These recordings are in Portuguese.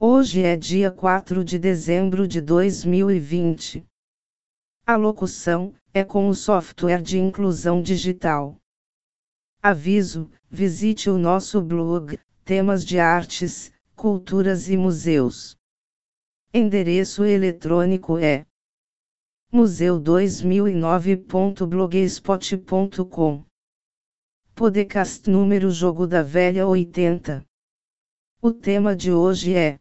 Hoje é dia 4 de dezembro de 2020. A locução é com o software de inclusão digital. Aviso: visite o nosso blog, temas de artes, culturas e museus. Endereço eletrônico é museu2009.blogspot.com. Podcast número Jogo da Velha 80. O tema de hoje é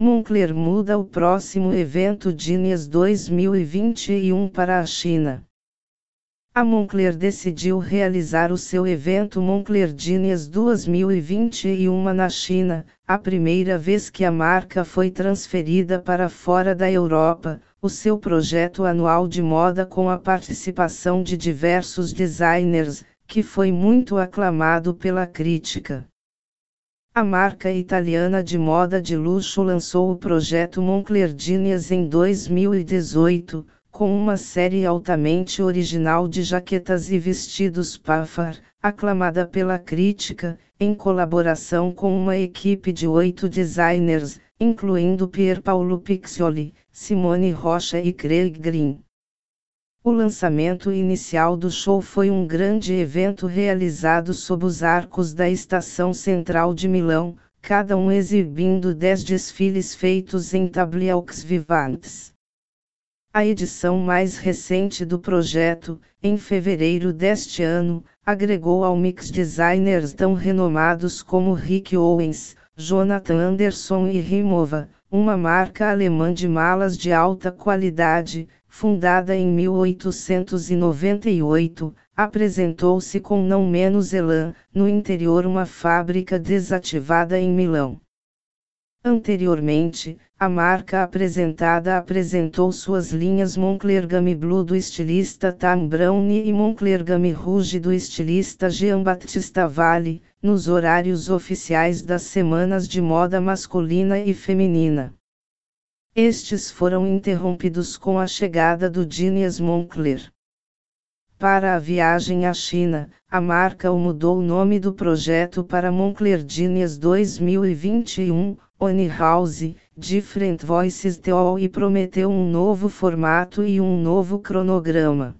Moncler muda o próximo evento Genius 2021 para a China. A Moncler decidiu realizar o seu evento Moncler Genius 2021 na China, a primeira vez que a marca foi transferida para fora da Europa, o seu projeto anual de moda com a participação de diversos designers, que foi muito aclamado pela crítica. A marca italiana de moda de luxo lançou o projeto Moncler Genius em 2018, com uma série altamente original de jaquetas e vestidos Pafar, aclamada pela crítica, em colaboração com uma equipe de oito designers, incluindo Pier Paolo Piccioli, Simone Rocha e Craig Green. O lançamento inicial do show foi um grande evento realizado sob os arcos da Estação Central de Milão, cada um exibindo dez desfiles feitos em tabliaux vivantes. A edição mais recente do projeto, em fevereiro deste ano, agregou ao mix designers tão renomados como Rick Owens, Jonathan Anderson e Rimova, uma marca alemã de malas de alta qualidade, fundada em 1898, apresentou-se com não menos elan, no interior uma fábrica desativada em Milão. Anteriormente, a marca apresentada apresentou suas linhas Moncler Gami Blue do estilista Tam Brown e Moncler Gami Rouge do estilista Jean-Baptiste Valli, nos horários oficiais das semanas de moda masculina e feminina. Estes foram interrompidos com a chegada do Genius Moncler. Para a viagem à China, a marca mudou o nome do projeto para Moncler Genius 2021, Oni House, Different Voices Teol e prometeu um novo formato e um novo cronograma.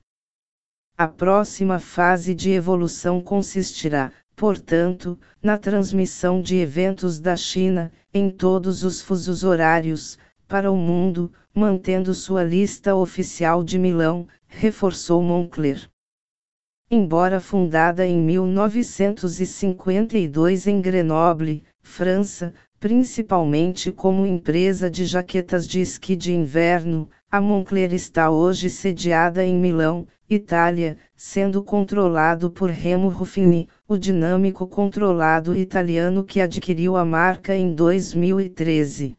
A próxima fase de evolução consistirá, portanto, na transmissão de eventos da China, em todos os fusos horários, para o mundo, mantendo sua lista oficial de Milão, reforçou Moncler. Embora fundada em 1952 em Grenoble, França, principalmente como empresa de jaquetas de esqui de inverno, a Moncler está hoje sediada em Milão, Itália, sendo controlado por Remo Ruffini, o dinâmico controlado italiano que adquiriu a marca em 2013.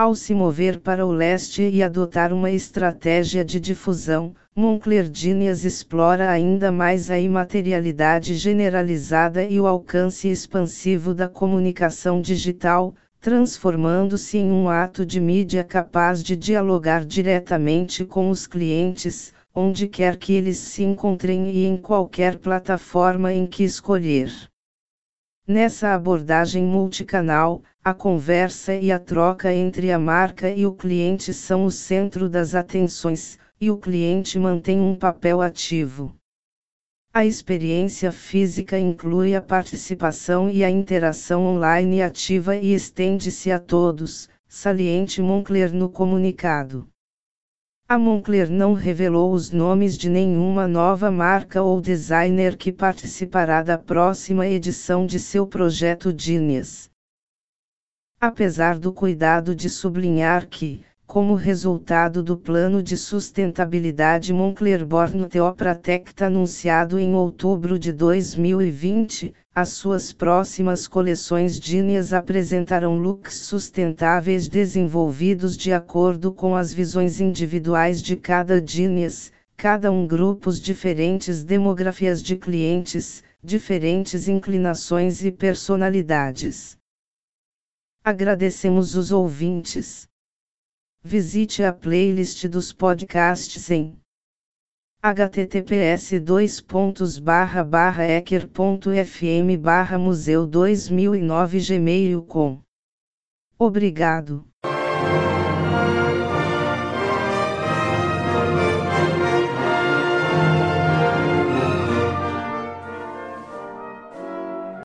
Ao se mover para o leste e adotar uma estratégia de difusão, Moncler Genius explora ainda mais a imaterialidade generalizada e o alcance expansivo da comunicação digital, transformando-se em um ato de mídia capaz de dialogar diretamente com os clientes, onde quer que eles se encontrem e em qualquer plataforma em que escolher. Nessa abordagem multicanal, a conversa e a troca entre a marca e o cliente são o centro das atenções, e o cliente mantém um papel ativo. A experiência física inclui a participação e a interação online ativa e estende-se a todos, saliente Moncler no comunicado. A Moncler não revelou os nomes de nenhuma nova marca ou designer que participará da próxima edição de seu projeto Genius apesar do cuidado de sublinhar que, como resultado do plano de sustentabilidade Moncler Born Teopratect anunciado em outubro de 2020, as suas próximas coleções Genius apresentarão looks sustentáveis desenvolvidos de acordo com as visões individuais de cada Genius, cada um grupos diferentes demografias de clientes, diferentes inclinações e personalidades. Agradecemos os ouvintes. Visite a playlist dos podcasts em https ecker.fm museu 2009 gmail.com Obrigado.